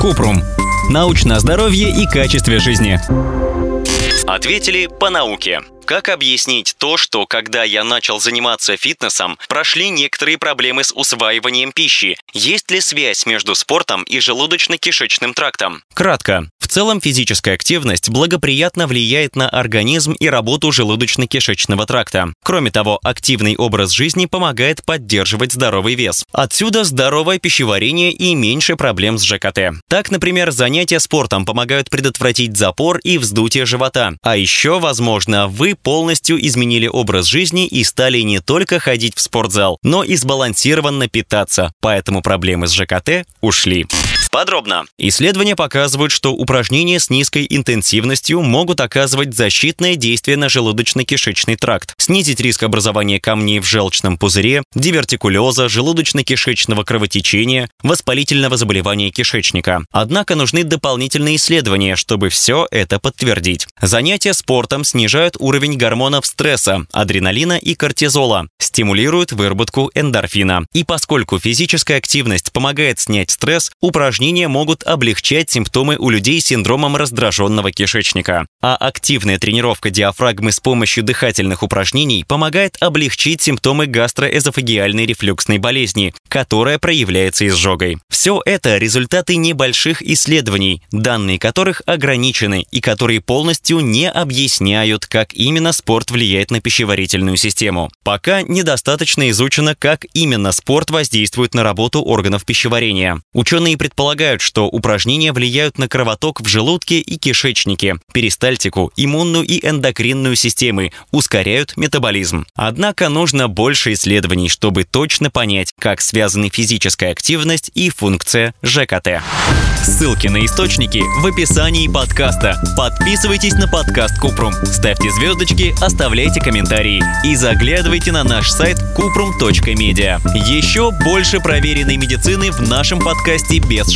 Купрум. Научное здоровье и качестве жизни. Ответили по науке. Как объяснить то, что когда я начал заниматься фитнесом, прошли некоторые проблемы с усваиванием пищи? Есть ли связь между спортом и желудочно-кишечным трактом? Кратко. В целом физическая активность благоприятно влияет на организм и работу желудочно-кишечного тракта. Кроме того, активный образ жизни помогает поддерживать здоровый вес. Отсюда здоровое пищеварение и меньше проблем с ЖКТ. Так, например, занятия спортом помогают предотвратить запор и вздутие живота. А еще, возможно, вы полностью изменили образ жизни и стали не только ходить в спортзал, но и сбалансированно питаться. Поэтому проблемы с ЖКТ ушли. Подробно. Исследования показывают, что упражнения с низкой интенсивностью могут оказывать защитное действие на желудочно-кишечный тракт, снизить риск образования камней в желчном пузыре, дивертикулеза, желудочно-кишечного кровотечения, воспалительного заболевания кишечника. Однако нужны дополнительные исследования, чтобы все это подтвердить. Занятия спортом снижают уровень гормонов стресса, адреналина и кортизола, стимулируют выработку эндорфина. И поскольку физическая активность помогает снять стресс, упражнения упражнения могут облегчать симптомы у людей с синдромом раздраженного кишечника. А активная тренировка диафрагмы с помощью дыхательных упражнений помогает облегчить симптомы гастроэзофагиальной рефлюксной болезни, которая проявляется изжогой. Все это результаты небольших исследований, данные которых ограничены и которые полностью не объясняют, как именно спорт влияет на пищеварительную систему. Пока недостаточно изучено, как именно спорт воздействует на работу органов пищеварения. Ученые предполагают, предполагают, что упражнения влияют на кровоток в желудке и кишечнике, перистальтику, иммунную и эндокринную системы, ускоряют метаболизм. Однако нужно больше исследований, чтобы точно понять, как связаны физическая активность и функция ЖКТ. Ссылки на источники в описании подкаста. Подписывайтесь на подкаст Купрум, ставьте звездочки, оставляйте комментарии и заглядывайте на наш сайт kuprum.media. Еще больше проверенной медицины в нашем подкасте без